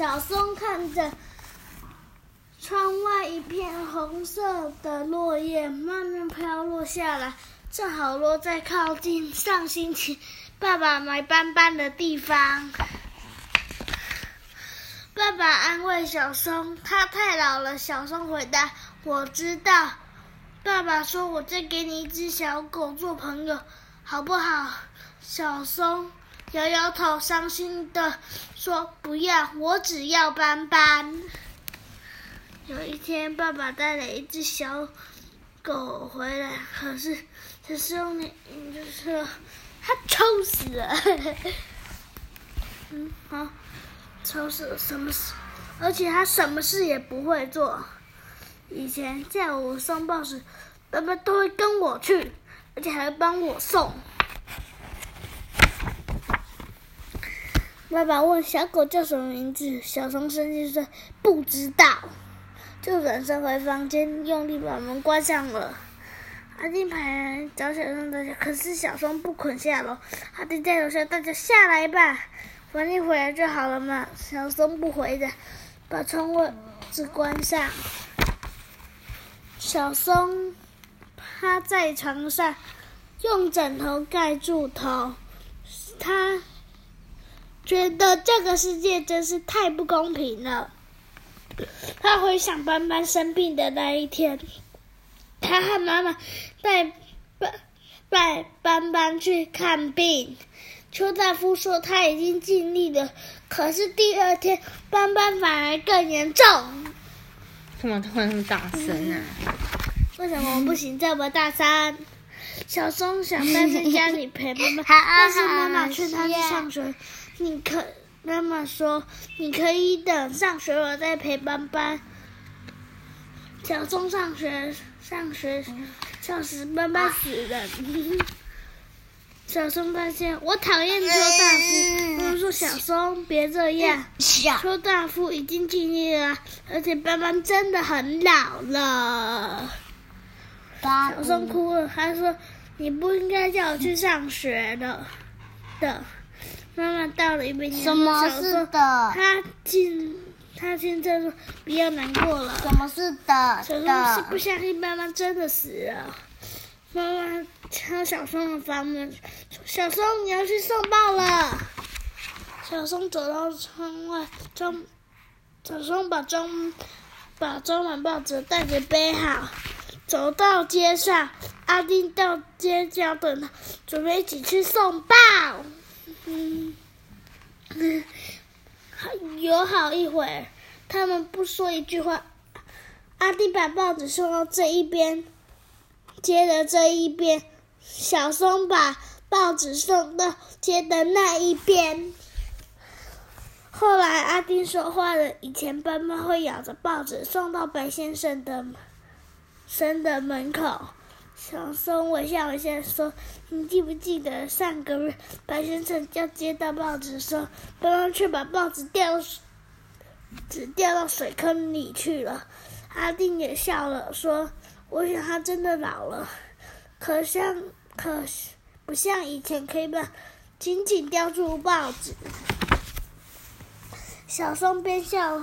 小松看着窗外一片红色的落叶慢慢飘落下来，正好落在靠近上星期爸爸买斑斑的地方。爸爸安慰小松：“他太老了。”小松回答：“我知道。”爸爸说：“我再给你一只小狗做朋友，好不好？”小松摇摇头，伤心的说：“不要，我只要斑斑。”有一天，爸爸带了一只小狗回来，可是可是用那就是它抽死了。嗯，好，抽死什么事？而且它什么事也不会做。以前叫我送报纸，爸爸都会跟我去，而且还帮我送。爸爸问小狗叫什么名字，小松生气说不知道，就转身回房间，用力把门关上了。阿金跑来找小松大家，可是小松不肯下楼。阿丁在楼下大家下来吧，晚点回来就好了嘛。小松不回答，把窗户纸关上。小松趴在床上，用枕头盖住头。他觉得这个世界真是太不公平了。他回想斑斑生病的那一天，他和妈妈带斑带斑斑去看病。邱大夫说他已经尽力了，可是第二天斑斑反而更严重。怎么突然那么大声啊？为什么不行这么大声？小松想待在家里陪妈妈，但是妈妈劝他去上学。你可妈妈说你可以等上学了再陪班班。小松上学上学教室，班班死了。小松发现我讨厌邱大夫，妈妈说小松别这样。邱大夫已经尽力了，而且斑斑真的很老了。小松哭了，他说：“你不应该叫我去上学的。”的，妈妈倒了一杯什么是的？他亲，他现在说：“不要难过了。”什么是的？小松是不相信妈妈真的死了。妈妈敲小松的房门，说：“小松，你要去送报了。”小松走到窗外，装小松把装把装满报纸的袋子背好。走到街上，阿丁到街角等他，准备一起去送报。嗯，有好一会儿，他们不说一句话。阿丁把报纸送到这一边，接着这一边，小松把报纸送到接的那一边。后来阿丁说话了，以前斑斑会咬着报纸送到白先生的。生的门口，小松微笑一下说：“你记不记得上个月白先生要接到报纸的时候，斑斑却把报纸掉纸掉到水坑里去了？”阿丁也笑了说：“我想他真的老了，可像可不像以前可以把紧紧叼住报纸。”小松边笑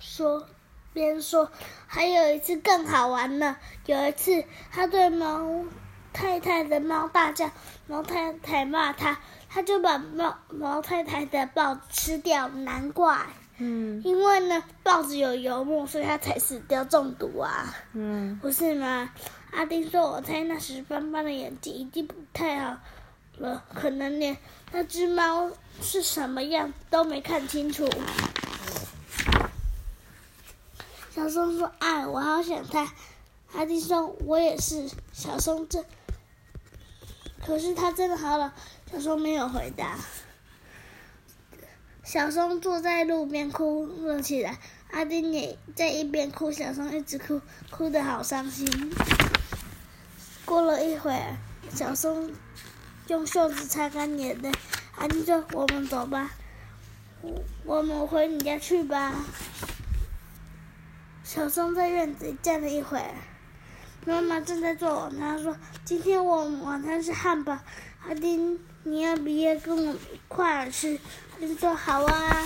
说。边说，还有一次更好玩呢。有一次，他对猫太太的猫大叫，猫太太骂他，他就把猫毛太太的报纸吃掉。难怪，嗯，因为呢，报纸有油墨，所以他才死掉中毒啊。嗯，不是吗？阿丁说：“我猜那时斑斑的眼睛已经不太好了，可能连那只猫是什么样都没看清楚。”小松说：“哎，我好想他。”阿丁说：“我也是。”小松这，可是他真的好了。小松没有回答。小松坐在路边哭了起来，阿丁也在一边哭。小松一直哭，哭得好伤心。过了一会儿，小松用袖子擦干眼泪。阿丁说：“我们走吧，我们回你家去吧。”小松在院子里站了一会儿，妈妈正在做晚餐，说：“今天我晚餐是汉堡，阿丁，你要不要跟我一块儿吃？”阿丁说：“好啊。”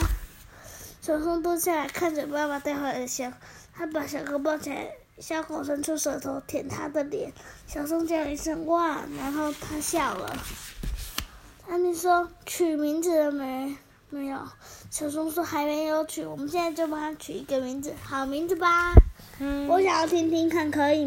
小松蹲下来看着爸爸带回来的小，他把小狗抱起来，小狗伸出舌头舔他的脸。小松叫了一声“哇”，然后他笑了。阿丁说：“取名字了没？没有。”小松鼠：“还没有取，我们现在就帮它取一个名字，好名字吧。嗯我想要听听看，可以